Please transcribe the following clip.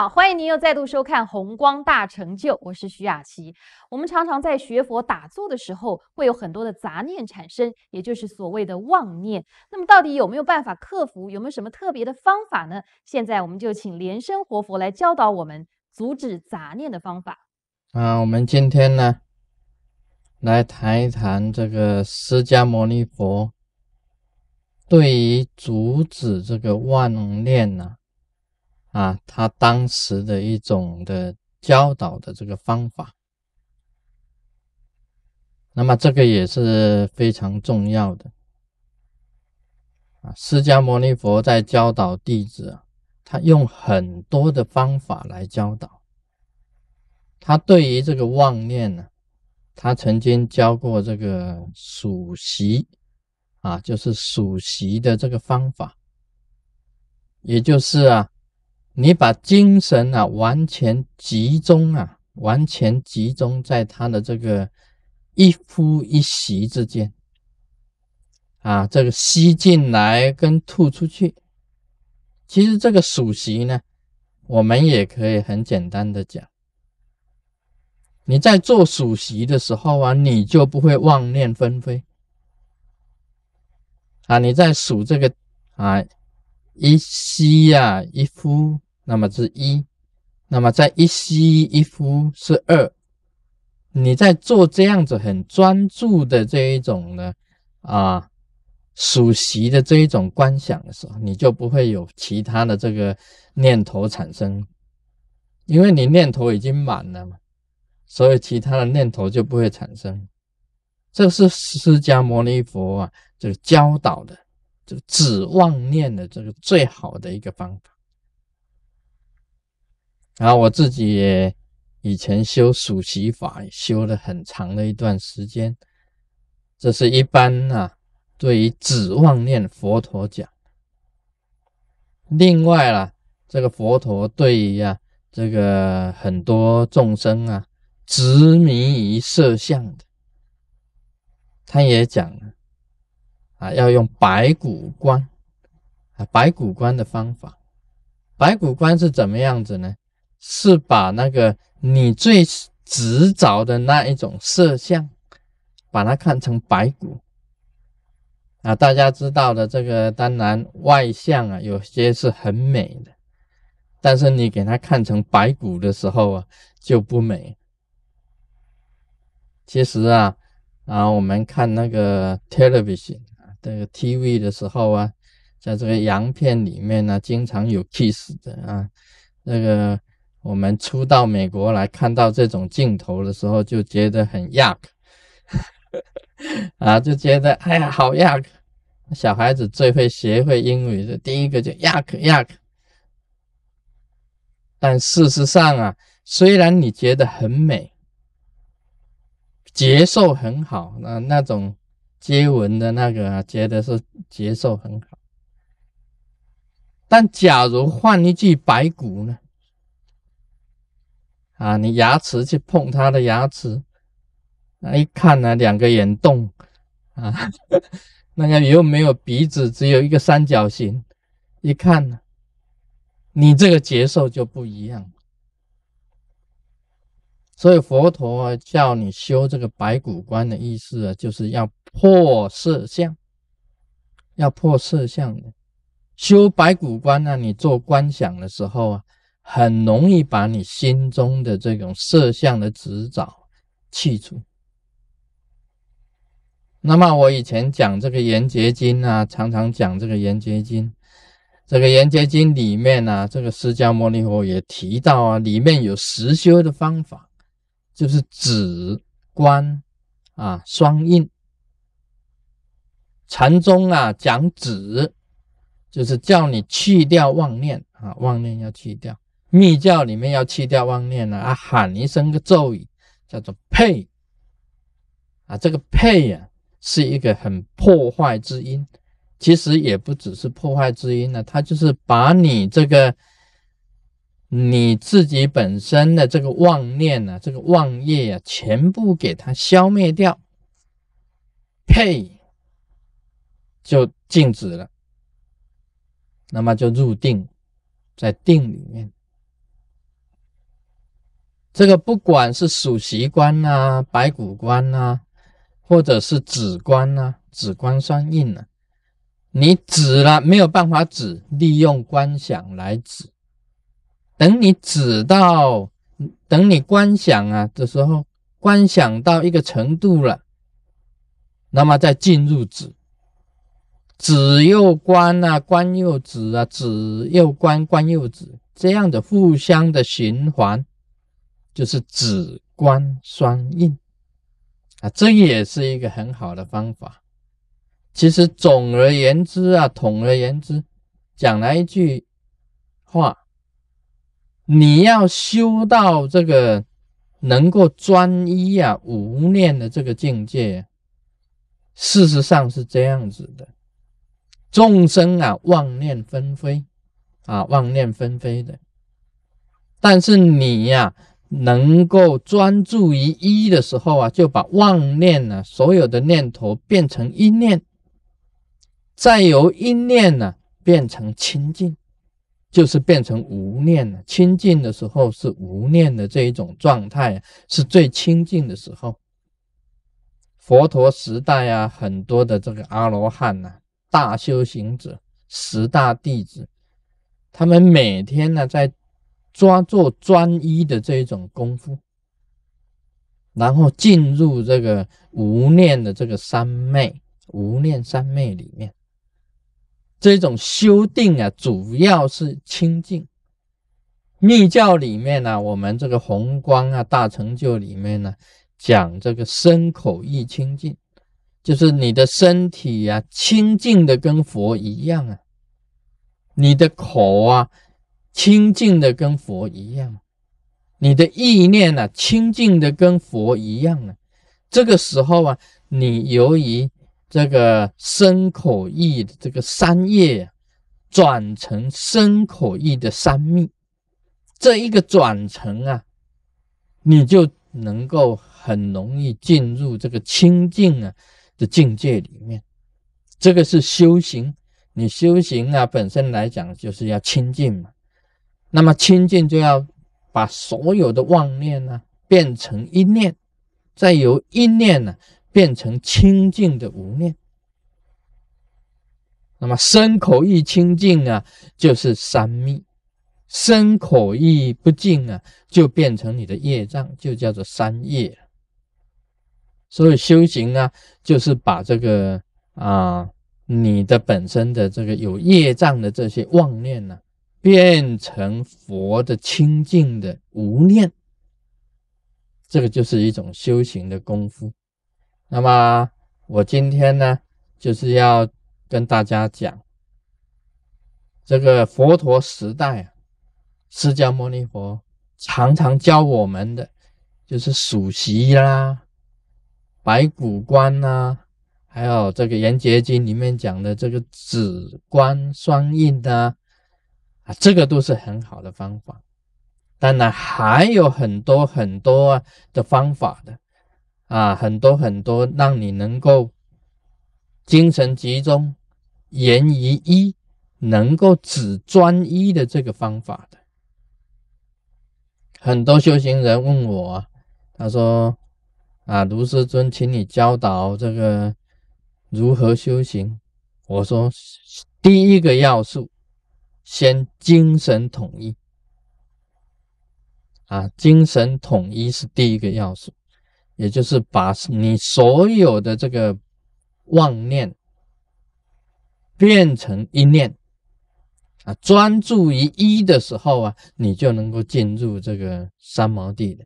好，欢迎您又再度收看《红光大成就》，我是徐雅琪。我们常常在学佛打坐的时候，会有很多的杂念产生，也就是所谓的妄念。那么，到底有没有办法克服？有没有什么特别的方法呢？现在我们就请莲生活佛来教导我们阻止杂念的方法。啊，我们今天呢，来谈一谈这个释迦牟尼佛对于阻止这个妄念呢。啊他当时的一种的教导的这个方法，那么这个也是非常重要的。啊，释迦牟尼佛在教导弟子啊，他用很多的方法来教导。他对于这个妄念呢，他曾经教过这个数息，啊，就是数息的这个方法，也就是啊。你把精神啊完全集中啊，完全集中在他的这个一呼一吸之间啊，这个吸进来跟吐出去。其实这个数息呢，我们也可以很简单的讲，你在做数息的时候啊，你就不会妄念纷飞啊。你在数这个啊，一吸呀，一呼。那么是一，那么在一吸一呼是二，你在做这样子很专注的这一种呢啊数息的这一种观想的时候，你就不会有其他的这个念头产生，因为你念头已经满了嘛，所以其他的念头就不会产生。这是释迦牟尼佛啊，这个教导的这个止妄念的这个最好的一个方法。然后我自己也以前修数息法，修了很长的一段时间。这是一般啊，对于止妄念佛陀讲。另外啦，这个佛陀对于啊，这个很多众生啊，执迷于色相的，他也讲了啊，要用白骨观啊，白骨观的方法。白骨观是怎么样子呢？是把那个你最执着的那一种色相，把它看成白骨啊！大家知道的，这个当然外相啊，有些是很美的，但是你给它看成白骨的时候啊，就不美。其实啊，啊，我们看那个 television，这个 TV 的时候啊，在这个洋片里面呢，经常有 kiss 的啊，那个。我们初到美国来看到这种镜头的时候，就觉得很 yuck，啊，就觉得哎呀，好 yuck。小孩子最会学会英语的第一个就 yuck yuck。但事实上啊，虽然你觉得很美，节奏很好，那那种接吻的那个啊觉得是节奏很好，但假如换一句白骨呢？啊，你牙齿去碰他的牙齿，那一看呢，两个眼洞啊，那个又没有鼻子，只有一个三角形，一看呢，你这个接受就不一样。所以佛陀啊，叫你修这个白骨观的意思啊，就是要破色相，要破色相的。修白骨观呢，你做观想的时候啊。很容易把你心中的这种色相的执着去除。那么我以前讲这个《圆觉经》啊，常常讲这个《圆觉经》。这个《圆觉经》里面呢，这个释迦牟尼佛也提到啊，里面有实修的方法，就是止观啊双印。禅宗啊讲止，就是叫你去掉妄念啊，妄念要去掉。密教里面要去掉妄念呢，啊，喊一声个咒语，叫做配啊，这个配呀是一个很破坏之音，其实也不只是破坏之音呢，它就是把你这个你自己本身的这个妄念啊，这个妄业啊，全部给它消灭掉，配就静止了，那么就入定，在定里面。这个不管是属习观呐、白骨观呐，或者是止观呐、止观双印呐，你止了没有办法止，利用观想来止。等你止到，等你观想啊的时候，观想到一个程度了，那么再进入止。止又观啊，观又止啊，止又观，观又止，这样的互相的循环，就是止观双印啊，这也是一个很好的方法。其实总而言之啊，统而言之，讲了一句话：你要修到这个能够专一啊、无念的这个境界，事实上是这样子的。众生啊，妄念纷飞啊，妄念纷飞的。但是你呀，能够专注于一的时候啊，就把妄念呢，所有的念头变成一念，再由一念呢变成清净，就是变成无念了。清净的时候是无念的这一种状态，是最清净的时候。佛陀时代啊，很多的这个阿罗汉呐。大修行者，十大弟子，他们每天呢在抓做专一的这一种功夫，然后进入这个无念的这个三昧，无念三昧里面，这种修定啊，主要是清净。密教里面呢，我们这个宏光啊大成就里面呢，讲这个身口意清净。就是你的身体呀，清净的跟佛一样啊；你的口啊，清净的跟佛一样；你的意念啊，清净的跟佛一样啊。这个时候啊，你由于这个身口意的这个三业，转成身口意的三密，这一个转成啊，你就能够很容易进入这个清净啊。的境界里面，这个是修行。你修行啊，本身来讲就是要清净嘛。那么清净就要把所有的妄念呢变成一念，再由一念呢变成清净的无念。那么身口意清净啊，就是三密；身口意不净啊，就变成你的业障，就叫做三业。所以修行啊，就是把这个啊，你的本身的这个有业障的这些妄念呢，变成佛的清净的无念，这个就是一种修行的功夫。那么我今天呢，就是要跟大家讲，这个佛陀时代啊，释迦牟尼佛常常教我们的，就是数息啦。白骨观呐，还有这个《圆觉经》里面讲的这个止观双印呐，啊，这个都是很好的方法。当然还有很多很多的方法的，啊，很多很多让你能够精神集中、言于一，能够只专一的这个方法的。很多修行人问我，他说。啊，卢师尊，请你教导这个如何修行。我说，第一个要素，先精神统一。啊，精神统一是第一个要素，也就是把你所有的这个妄念变成一念。啊，专注于一的时候啊，你就能够进入这个三毛地的。